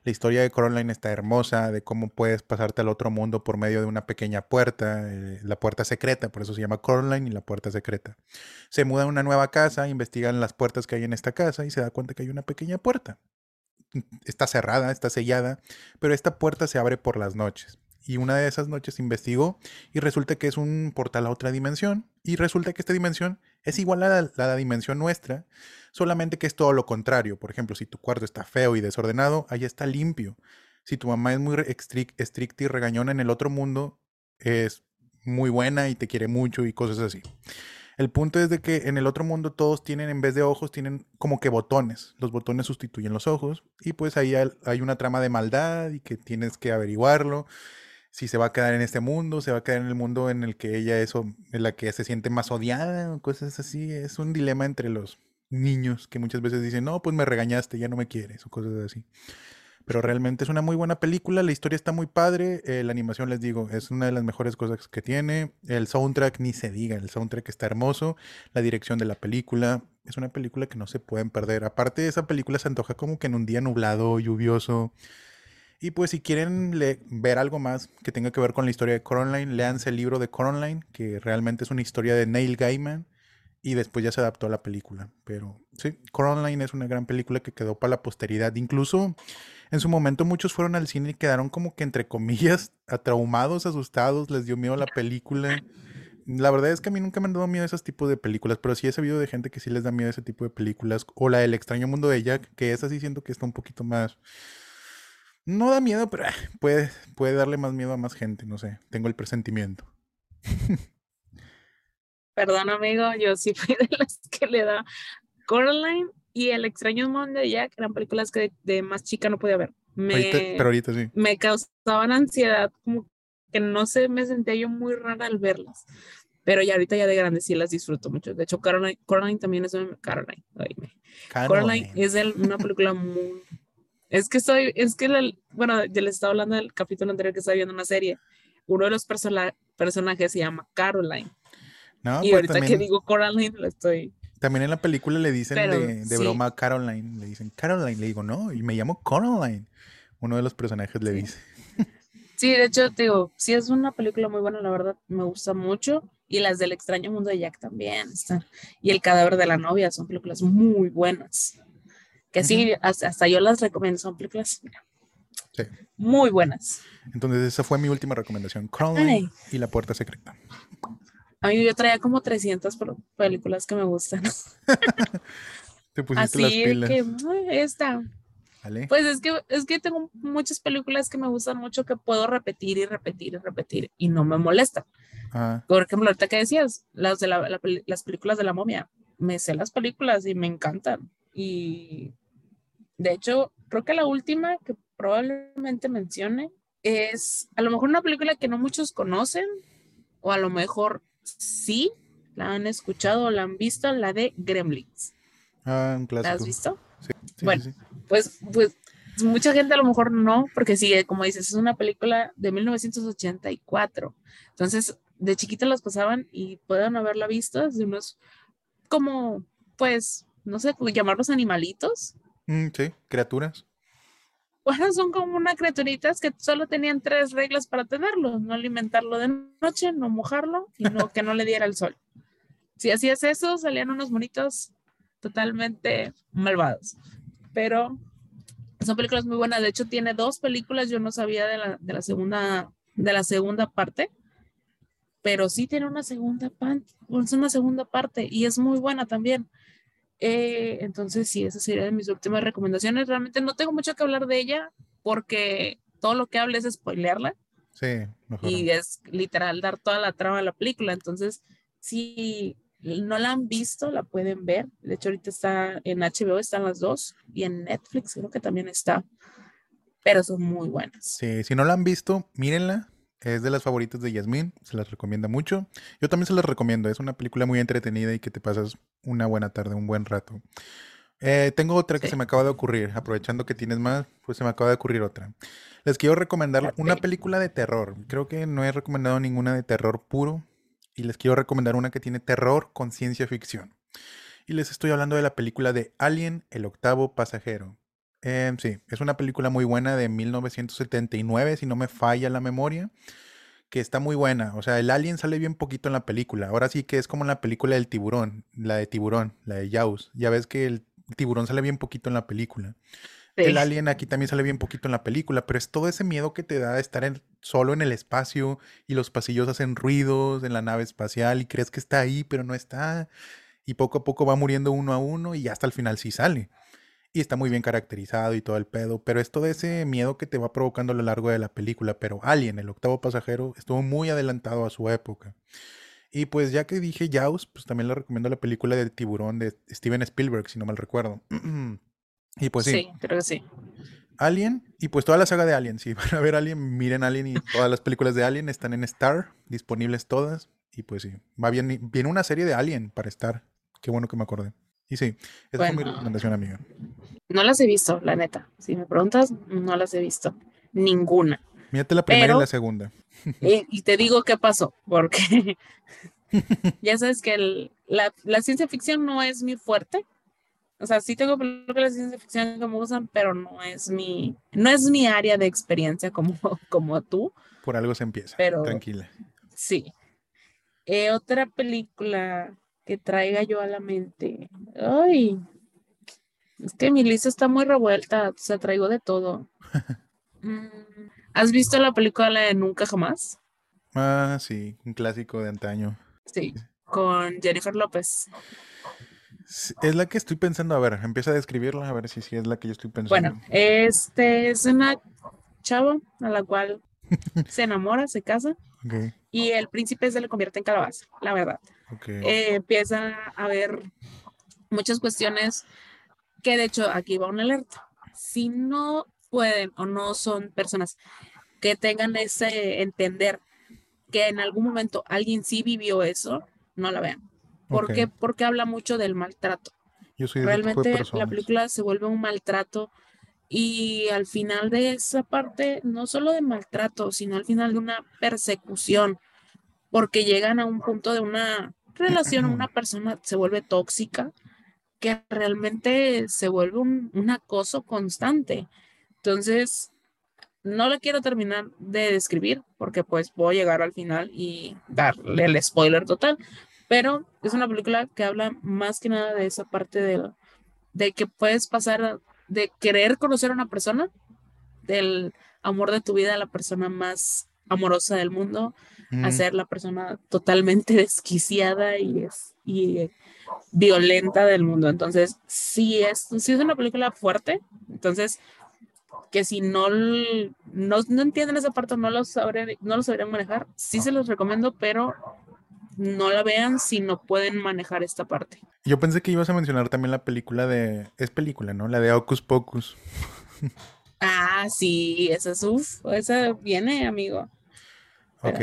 La historia de Coraline está hermosa, de cómo puedes pasarte al otro mundo por medio de una pequeña puerta, eh, la puerta secreta, por eso se llama Coraline y la puerta secreta. Se muda a una nueva casa, investigan las puertas que hay en esta casa y se da cuenta que hay una pequeña puerta. Está cerrada, está sellada, pero esta puerta se abre por las noches y una de esas noches investigó y resulta que es un portal a otra dimensión y resulta que esta dimensión es igual a la, dimensión nuestra, solamente que es todo lo contrario. Por ejemplo, si tu cuarto está feo y desordenado, ahí está limpio. Si tu mamá es muy estricta y regañona en el otro mundo, es muy buena y te quiere mucho y cosas así. El punto es de que en el otro mundo todos tienen, en vez de ojos, tienen como que botones. Los botones sustituyen los ojos. Y pues ahí hay una trama de maldad y que tienes que averiguarlo si se va a quedar en este mundo, se va a quedar en el mundo en el que ella es, en la que se siente más odiada, cosas así. Es un dilema entre los niños que muchas veces dicen, no, pues me regañaste, ya no me quieres, o cosas así. Pero realmente es una muy buena película, la historia está muy padre, eh, la animación, les digo, es una de las mejores cosas que tiene. El soundtrack, ni se diga, el soundtrack está hermoso, la dirección de la película, es una película que no se pueden perder. Aparte, esa película se antoja como que en un día nublado, lluvioso y pues si quieren ver algo más que tenga que ver con la historia de Coraline, leanse el libro de Coraline, que realmente es una historia de Neil Gaiman y después ya se adaptó a la película. Pero sí, Coraline es una gran película que quedó para la posteridad. Incluso en su momento muchos fueron al cine y quedaron como que entre comillas atraumados, asustados, les dio miedo la película. La verdad es que a mí nunca me han dado miedo esos tipos de películas, pero sí he sabido de gente que sí les da miedo ese tipo de películas. O la del extraño mundo de Jack, que es así siento que está un poquito más no da miedo, pero ah, puede, puede darle más miedo a más gente, no sé, tengo el presentimiento. Perdón, amigo, yo sí fui de las que le da Coraline y El extraño mundo de Jack eran películas que de, más chica no podía ver. Me, pero ahorita sí. Me causaban ansiedad, como que no sé, me sentía yo muy rara al verlas. Pero ya ahorita ya de grande sí las disfruto mucho. De hecho, Coraline, Coraline también es una, Caroline, Coraline es una película muy, es que estoy, es que, bueno, ya les estaba hablando del capítulo anterior que estaba viendo una serie. Uno de los personajes se llama Caroline. No, y pues ahorita que digo Coraline, lo estoy. También en la película le dicen de, broma Caroline, le dicen Caroline, le digo, no, y me llamo Caroline. Uno de los personajes le dice. Sí, de hecho, te digo, sí es una película muy buena, la verdad, me gusta mucho. Y las del extraño mundo de Jack también están. Y El cadáver de la novia son películas muy buenas que sí, hasta, yo las recomiendo, son películas muy buenas. Entonces esa fue mi última recomendación, Crawling y La Puerta Secreta. A mí yo traía como 300 películas que me gustan. Te pusiste Así las pilas. que, esta. Pues es que, es que tengo muchas películas que me gustan mucho que puedo repetir y repetir y repetir y no me molesta. Ah. Por ejemplo, ahorita que decías, las, de las películas de la momia, me sé las películas y me encantan. Y de hecho, creo que la última que probablemente mencione es a lo mejor una película que no muchos conocen, o a lo mejor sí la han escuchado o la han visto, la de Gremlins. Ah, un clásico. ¿La has visto? Sí. bueno, pues, pues mucha gente a lo mejor no, porque sí, como dices, es una película de 1984. Entonces, de chiquita las pasaban y pueden haberla visto de unos como, pues, no sé, llamarlos animalitos Mm, sí, criaturas. Bueno, son como unas criaturitas que solo tenían tres reglas para tenerlo: no alimentarlo de noche, no mojarlo y no que no le diera el sol. Si hacías eso, salían unos monitos totalmente malvados. Pero son películas muy buenas. De hecho, tiene dos películas. Yo no sabía de la, de la segunda, de la segunda parte, pero sí tiene una segunda, una segunda parte y es muy buena también. Eh, entonces, sí, esa sería de mis últimas recomendaciones. Realmente no tengo mucho que hablar de ella porque todo lo que hable es spoilearla. Sí, Y es literal dar toda la trama de la película. Entonces, si no la han visto, la pueden ver. De hecho, ahorita está en HBO, están las dos. Y en Netflix creo que también está. Pero son muy buenas. Sí, si no la han visto, mírenla. Es de las favoritas de Yasmín, se las recomienda mucho. Yo también se las recomiendo, es una película muy entretenida y que te pasas una buena tarde, un buen rato. Eh, tengo otra que se me acaba de ocurrir, aprovechando que tienes más, pues se me acaba de ocurrir otra. Les quiero recomendar una película de terror. Creo que no he recomendado ninguna de terror puro y les quiero recomendar una que tiene terror con ciencia ficción. Y les estoy hablando de la película de Alien, el octavo pasajero. Em, sí, es una película muy buena de 1979, si no me falla la memoria, que está muy buena. O sea, el alien sale bien poquito en la película. Ahora sí que es como en la película del tiburón, la de tiburón, la de Jaws. Ya ves que el tiburón sale bien poquito en la película. El alien aquí también sale bien poquito en la película, pero es todo ese miedo que te da de estar solo en el espacio y los pasillos hacen ruidos en la nave espacial y crees que está ahí, pero no está. Y poco a poco va muriendo uno a uno y hasta el final sí sale y está muy bien caracterizado y todo el pedo, pero es todo ese miedo que te va provocando a lo largo de la película, pero Alien, el octavo pasajero, estuvo muy adelantado a su época. Y pues ya que dije Jaws, pues también le recomiendo la película de Tiburón de Steven Spielberg, si no mal recuerdo. y pues sí. Sí, creo que sí. Alien y pues toda la saga de Alien. Si van a ver Alien, miren Alien y todas las películas de Alien están en Star, disponibles todas. Y pues sí, va bien, viene una serie de Alien para Star. Qué bueno que me acordé. Y sí, esa es mi recomendación, amiga. No las he visto, la neta. Si me preguntas, no las he visto. Ninguna. Mírate la primera y la segunda. Y, te digo qué pasó, porque ya sabes que la, ciencia ficción no es mi fuerte. O sea, sí tengo películas de ciencia ficción que me gustan, pero no es mi, no es mi área de experiencia como, como tú. Por algo se empieza. Pero, Tranquila. Sí. Eh, otra película que traiga yo a la mente. Ay, es que mi lista está muy revuelta, o sea, traigo de todo. Mm, ¿Has visto la película de Nunca Jamás? Ah, sí, un clásico de antaño. Sí, con Jennifer López. Es la que estoy pensando, a ver, empieza a describirla, a ver si es la que yo estoy pensando. Bueno, este es una chava a la cual se enamora, se casa, y el príncipe se le convierte en calabaza, la verdad. Eh, empieza a haber muchas cuestiones que de hecho aquí va una alerta. Si no pueden o no son personas que tengan ese entender que en algún momento alguien sí vivió eso, no la vean. ¿Por qué? Porque habla mucho del maltrato. Realmente la película se vuelve un maltrato y al final de esa parte, no solo de maltrato, sino al final de una persecución, porque llegan a un punto de una relación, una persona se vuelve tóxica, que realmente se vuelve un, acoso constante. Entonces, no lo quiero terminar de describir porque pues voy a llegar al final y darle el spoiler total, pero es una película que habla más que nada de esa parte de, de que puedes pasar de querer conocer a una persona, del amor de tu vida a la persona más amorosa del mundo, a ser la persona totalmente desquiciada y, es, y violenta del mundo. Entonces, sí es, sí es una película fuerte, entonces que si no, no, no entienden esa parte, no lo, sabré, no lo sabrían manejar, sí se los recomiendo, pero no la vean si no pueden manejar esta parte. Yo pensé que ibas a mencionar también la película de, es película, ¿no? La de Ocus Pocus. Ah, sí, esa es, uff, esa viene, amigo. Ok.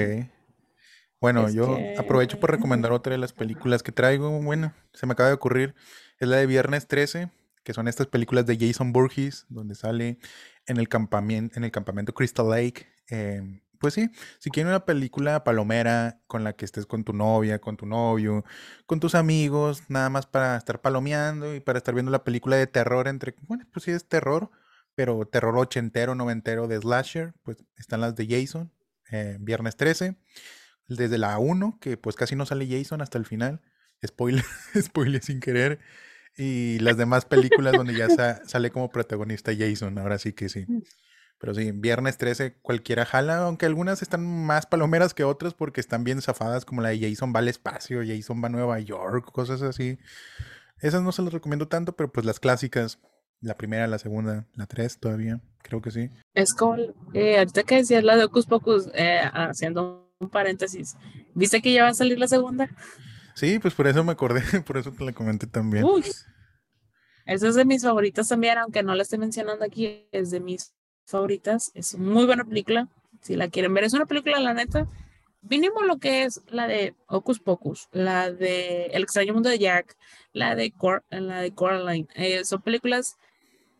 Bueno, yo aprovecho por recomendar otra de las películas que traigo. Bueno, se me acaba de ocurrir. Es la de Viernes 13, que son estas películas de Jason Burgess, donde sale en el campamento, en el campamento Crystal Lake. Em, pues sí, si quieren una película palomera con la que estés con tu novia, con tu novio, con tus amigos, nada más para estar palomeando y para estar viendo la película de terror entre, bueno, pues sí es terror, pero terror ochentero, noventero de slasher, pues están las de Jason, eh, viernes 13, desde la 1, que pues casi no sale Jason hasta el final, spoiler, spoiler sin querer, y las demás películas donde ya sale como protagonista Jason, ahora sí que sí. Pero sí, viernes 13 cualquiera jala, aunque algunas están más palomeras que otras porque están bien zafadas, como la de Jason va al espacio, Jason va a Nueva York, cosas así. Esas no se las recomiendo tanto, pero pues las clásicas, la primera, la segunda, la tres todavía, creo que sí. Es como, eh, ahorita que decías la de Ocus Pocus, eh, haciendo un paréntesis, ¿viste que ya va a salir la segunda? Sí, pues por eso me acordé, por eso te la comenté también. Uy, esa es de mis favoritas también, aunque no la esté mencionando aquí, es de mis favoritas. Es muy buena película. Si la quieren ver, es una película, la neta. Mínimo lo que es la de Ocus Pocus, la de El extraño mundo de Jack, la de, Cor la de Coraline. Eh, son películas,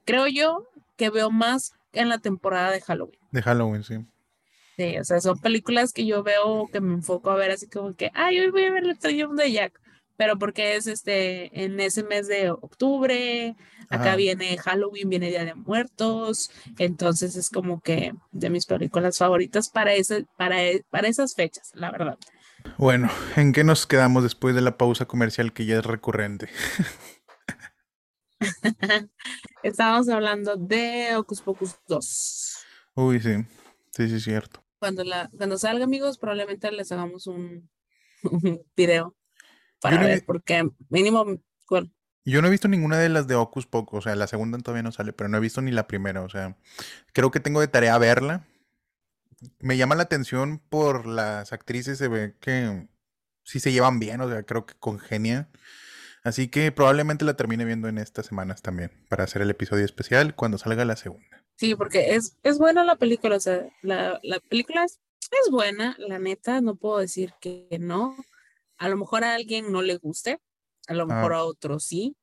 creo yo, que veo más en la temporada de Halloween. De Halloween, sí. Sí, o sea, son películas que yo veo que me enfoco a ver así como que, ay, hoy voy a ver El mundo de Jack pero porque es este en ese mes de octubre, acá viene Halloween, viene Día de Muertos, entonces es como que de mis películas favoritas para ese, para, para esas fechas, la verdad. Bueno, ¿en qué nos quedamos después de la pausa comercial que ya es recurrente? Estábamos hablando de Ocus Pocus 2. Uy, sí, sí, sí, es cierto. Cuando, la, cuando salga, amigos, probablemente les hagamos un, un video para ver, porque mínimo, Yo no he visto ninguna de las de Ocus Pocus, o sea, la segunda todavía no sale, pero no he visto ni la primera, o sea, creo que tengo de tarea verla. Me llama la atención por las actrices, se ve que sí se llevan bien, o sea, creo que congenian. Así que probablemente la termine viendo en estas semanas también, para hacer el episodio especial cuando salga la segunda. Sí, porque es, es buena la película, o sea, la, la película es, es buena, la neta, no puedo decir que no. A lo mejor a alguien no le guste, a lo mejor a otro sí,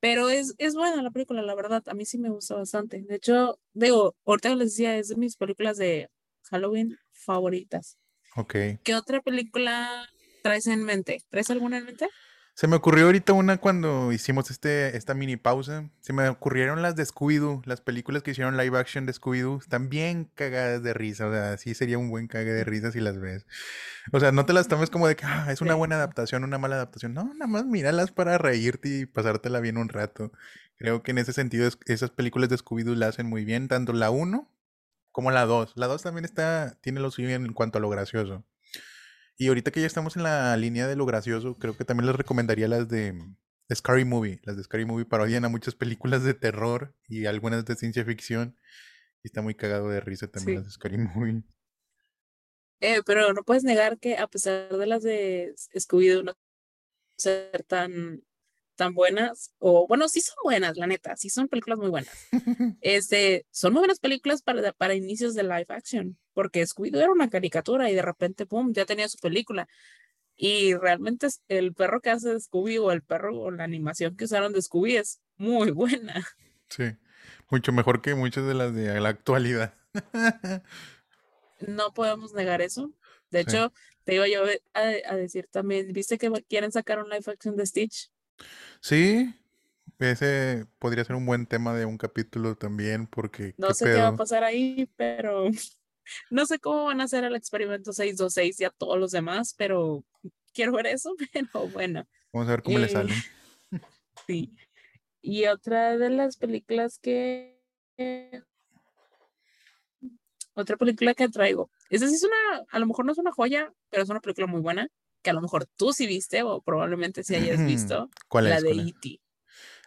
pero es, es buena la película, la verdad, a mí sí me gusta bastante. De hecho, digo, ahorita les decía, es de mis películas de Halloween favoritas. Ok. ¿Qué otra película traes en mente? ¿Traes alguna en mente? Se me ocurrió ahorita una cuando hicimos este, esta mini pausa. Se me ocurrieron las de Scooby-Doo, las películas que hicieron live action de Scooby-Doo. Están bien cagadas de risa. O sea, sí sería un buen cague de risa si las ves. O sea, no te las tomes como de que ah, es una buena adaptación, una mala adaptación. No, nada más míralas para reírte y pasártela bien un rato. Creo que en ese sentido esas películas de Scooby-Doo la hacen muy bien, tanto la 1 como la 2. La 2 también está, tiene lo suyo en cuanto a lo gracioso. Y ahorita que ya estamos en la línea de lo gracioso, creo que también les recomendaría las de, Scary Movie. Las de Scary Movie parodian a muchas películas de terror y algunas de ciencia ficción. Y está muy cagado de risa también las de Scary Movie. Eh, pero no puedes negar que a pesar de las de Scooby-Doo no ser tan tan buenas, o bueno, sí son buenas, la neta, sí son películas muy buenas. Este, son muy buenas películas para, para inicios de live action, porque Scooby-Doo era una caricatura y de repente, pum, ya tenía su película. Y realmente el perro que hace Scooby o el perro o la animación que usaron de Scooby es muy buena. Sí, mucho mejor que muchas de las de la actualidad. no podemos negar eso. De hecho, te iba yo a, a, decir también, ¿viste que quieren sacar un live action de Stitch? Sí, ese podría ser un buen tema de un capítulo también, porque. No sé qué va a pasar ahí, pero no sé cómo van a hacer el experimento 626 y a todos los demás, pero quiero ver eso, pero bueno. Vamos a ver cómo le sale. Sí. Y otra de las películas que. Otra película que traigo. Esa sí es una, a lo mejor no es una joya, pero es una película muy buena que a lo mejor tú sí viste o probablemente sí hayas visto. ¿Cuál es? La de E.T.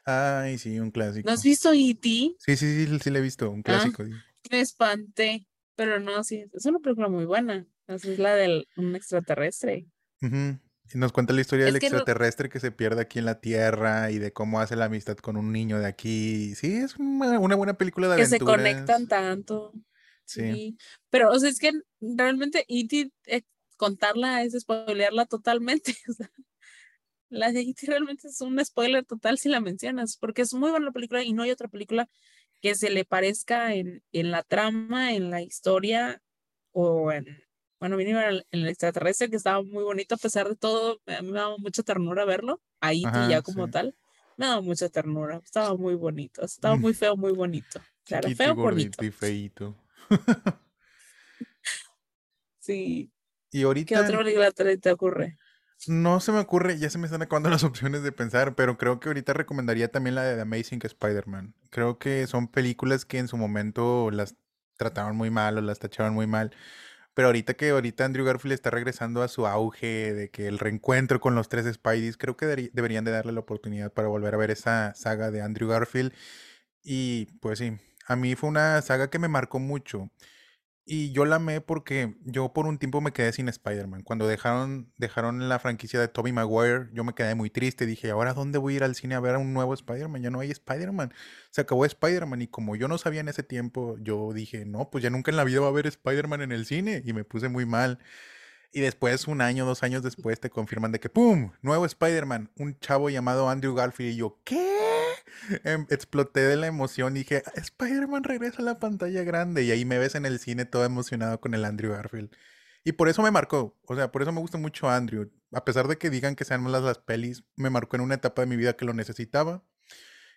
Ay, sí, un clásico. ¿No has visto E.T.? Sí, sí, sí, sí, la he visto, un ah, clásico. me espanté, pero no, sí, es una película muy buena. Es la de un extraterrestre. Y nos cuenta la historia del extraterrestre que se pierde aquí en la Tierra y de cómo hace la amistad con un niño de aquí. Sí, es una, buena película de aventuras. Que se conectan tanto. Sí. Pero, o sea, es que realmente E.T contarla es spoilearla totalmente. la de E.T. realmente es un spoiler total si la mencionas, porque es muy buena la película y no hay otra película que se le parezca en, en la trama, en la historia o en, bueno, mínimo en el, extraterrestre, que estaba muy bonito a pesar de todo. A mí me daba mucha ternura verlo, ahí ya como tal. Me daba mucha ternura, estaba muy bonito, estaba muy feo, muy bonito. Claro, Chiquito, feo, bonito. y feíto. Sí. Y ¿Qué otra película te, ocurre? no se me ocurre, ya se me están acabando las opciones de pensar, pero creo que ahorita recomendaría también la de The Amazing Spider-Man. Creo que son películas que en su momento las trataron muy mal o las tachaban muy mal. Pero ahorita que ahorita Andrew Garfield está regresando a su auge de que el reencuentro con los tres Spideys, creo que deberían de darle la oportunidad para volver a ver esa saga de Andrew Garfield. Y pues sí, a mí fue una saga que me marcó mucho. Y yo la amé porque yo por un tiempo me quedé sin Spider-Man. Cuando dejaron, dejaron la franquicia de Tobey Maguire, yo me quedé muy triste. Dije, ¿ahora dónde voy a ir al cine a ver a un nuevo Spider-Man? Ya no hay Spider-Man. Se acabó Spider-Man. Y como yo no sabía en ese tiempo, yo dije, no, pues ya nunca en la vida va a haber Spider-Man en el cine. Y me puse muy mal. Y después, un año, dos años después, te confirman de que ¡pum! Nuevo Spider-Man, un chavo llamado Andrew Garfield. Y yo, ¿qué? Em, exploté de la emoción. Dije, Spider-Man regresa a la pantalla grande. Y ahí me ves en el cine todo emocionado con el Andrew Garfield. Y por eso me marcó. O sea, por eso me gusta mucho Andrew. A pesar de que digan que sean malas las pelis, me marcó en una etapa de mi vida que lo necesitaba.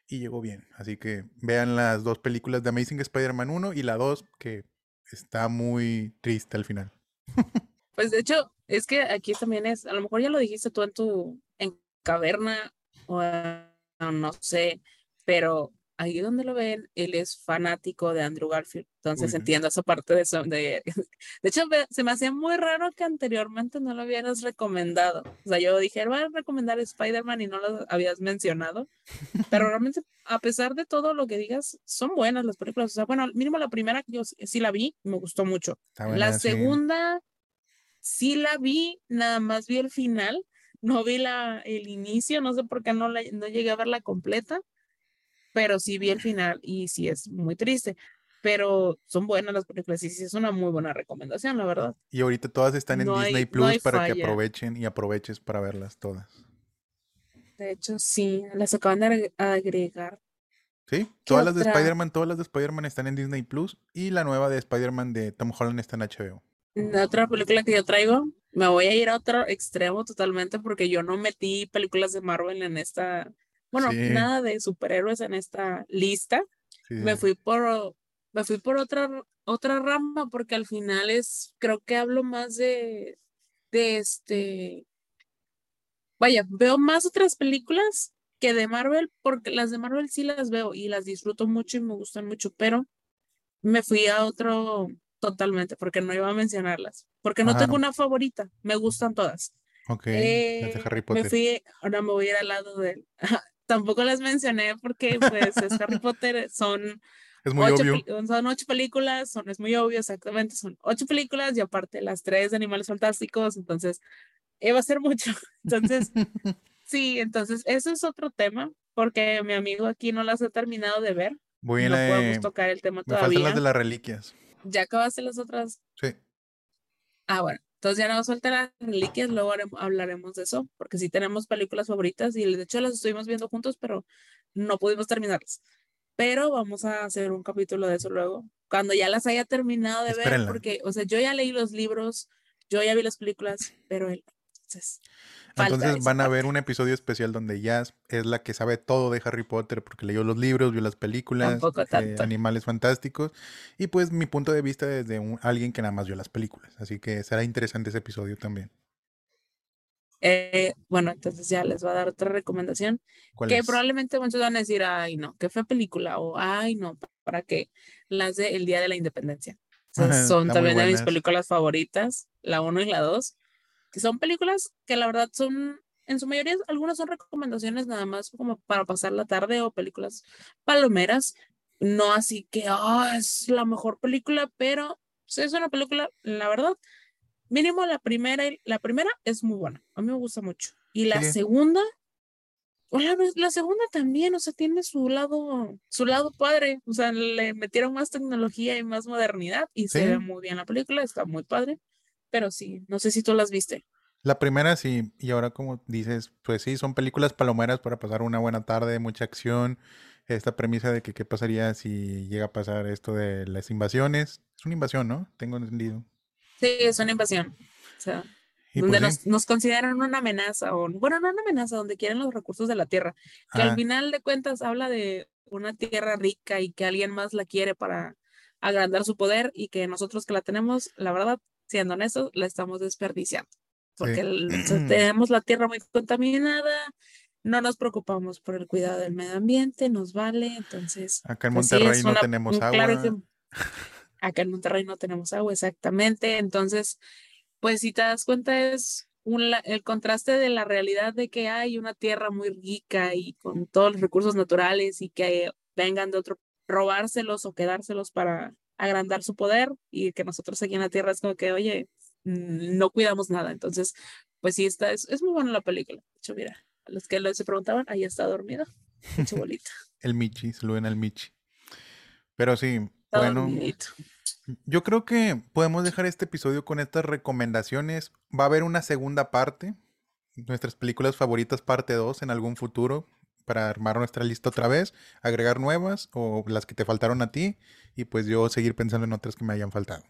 Y llegó bien. Así que vean las dos películas de Amazing Spider-Man 1 y la 2, que está muy triste al final. Pues de hecho, es que aquí también es, a lo mejor ya lo dijiste tú en tu, en caverna, o no sé, pero ahí donde lo ven, él es fanático de Andrew Garfield, entonces entiendo esa parte de eso. De, de hecho, se me hacía muy raro que anteriormente no lo hubieras recomendado. O sea, yo dije, voy a recomendar Spider-Man y no lo habías mencionado, pero realmente, a pesar de todo lo que digas, son buenas las películas. O sea, bueno, mínimo la primera yo sí la vi, me gustó mucho. La sí. segunda sí la vi, nada más vi el final, no vi la, el inicio, no sé por qué no, la, no llegué a verla completa, pero sí vi el final y sí es muy triste, pero son buenas las películas y sí es una muy buena recomendación, la verdad. Y ahorita todas están en No Disney Plus para que aprovechen y aproveches para verlas todas. De hecho, sí, las acaban de agre- agregar. ¿Sí? ¿Qué Todas las de? Spider-Man, todas las de Spider-Man están en Disney Plus y la nueva de Spider-Man de Tom Holland está en HBO. La otra película que yo traigo, me voy a ir a otro extremo totalmente porque yo no metí películas de Marvel en esta, bueno, Sí. nada de superhéroes en esta lista. Sí, me fui por me fui por otra otra rama porque al final es creo que hablo más de de este vaya veo más otras películas que de Marvel porque las de Marvel sí las veo y las disfruto mucho y me gustan mucho pero me fui a otro totalmente porque no iba a mencionarlas porque no Ajá. tengo una favorita me gustan todas Ok, las de Eh, Harry me Potter. fui ahora me voy a ir al lado de tampoco las mencioné porque pues es Harry Potter son Es muy ocho obvio. son ocho películas, son, es muy obvio, exactamente, son ocho películas y aparte las tres de Animales Fantásticos, entonces iba a ser mucho. Entonces, sí, entonces eso es otro tema, porque mi amigo aquí no las ha terminado de ver, Voy no la podemos de... tocar el tema Me faltan todavía. las de las reliquias. ¿Ya acabaste las otras? Sí. Ah, bueno, entonces ya no suelta las reliquias, luego hablaremos de eso, porque sí tenemos películas favoritas y de hecho las estuvimos viendo juntos, pero no pudimos terminarlas. Pero vamos a hacer un capítulo de eso luego, cuando ya las haya terminado de ver, porque, o sea, yo ya leí los libros, yo ya vi las películas, pero él. Entonces, van a parte. ver un episodio especial donde Jazz es la que sabe todo de Harry Potter porque leyó los libros, vio las películas, eh. Animales Fantásticos y pues mi punto de vista desde un- alguien que nada más vio las películas. Así que será interesante ese episodio también. Eh, bueno, entonces ya les voy a dar otra recomendación. ¿Cuál que es? probablemente muchos van a decir, ay, no, qué fue película, o ay, no, ¿para qué? Las de El Día de la Independencia. Ajá, son también de mis películas favoritas, la 1 y la 2, que son películas que la verdad son, en su mayoría, algunas son recomendaciones nada más como para pasar la tarde o películas palomeras, no así que, ah, es la mejor película, pero sí es una película, la verdad, mínimo la primera, la primera es muy buena, a mí me gusta mucho. Y la Sí. segunda, o la, segunda también, o sea, tiene su lado, su lado padre, o sea, le metieron más tecnología y más modernidad y se ve muy bien la película, está muy padre, pero sí, no sé si tú las viste. La primera sí, y ahora como dices, pues sí, son películas palomeras para pasar una buena tarde, mucha acción. Esta premisa de que qué pasaría si llega a pasar esto de las invasiones. Es una invasión, ¿no? Tengo entendido. Sí, es una invasión, o sea, donde pues sí, nos, nos consideran una amenaza, o bueno, no una amenaza, donde quieren los recursos de la tierra, que ah, al final de cuentas habla de una tierra rica y que alguien más la quiere para agrandar su poder y que nosotros que la tenemos, la verdad, siendo honestos, la estamos desperdiciando. Porque tenemos la tierra muy contaminada, no nos preocupamos por el cuidado del medio ambiente, nos vale, entonces... Acá en pues Monterrey no tenemos agua. acá en Monterrey no tenemos agua, exactamente. Entonces, pues si te das cuenta es el contraste de la realidad de que hay una tierra muy rica y con todos los recursos naturales y que vengan de otro, robárselos o quedárselos para agrandar su poder y que nosotros aquí en la tierra es como que, oye, no cuidamos nada. Entonces, pues sí, está, es, muy buena la película. De hecho, mira, a los que se preguntaban, ahí está dormido, hecho bolita. el Michi, ven al Michi. Pero sí, bueno. Yo creo que podemos dejar este episodio con estas recomendaciones. Va a haber una segunda parte, nuestras películas favoritas parte 2 en algún futuro, para armar nuestra lista otra vez, agregar nuevas o las que te faltaron a ti y pues yo seguir pensando en otras que me hayan faltado.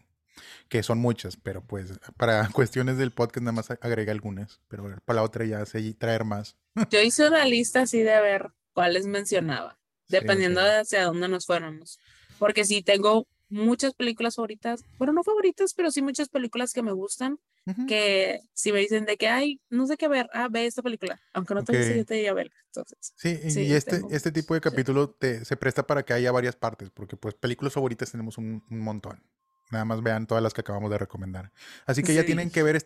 Que son muchas, pero pues para cuestiones del podcast nada más agregué algunas, pero para la otra ya seguí traer más. Yo hice una lista así de ver cuáles mencionaba, dependiendo de hacia dónde nos fuéramos. Porque si tengo muchas películas favoritas, bueno, no favoritas, pero sí muchas películas que me gustan, que si me dicen de que, hay, no sé qué ver, ah, ve esta película, aunque no te guste, yo te verla. Entonces, sí, y este, este tipo de capítulo te, se presta para que haya varias partes, porque pues películas favoritas tenemos un, montón. Nada más vean todas las que acabamos de recomendar. Así que ya tienen que ver este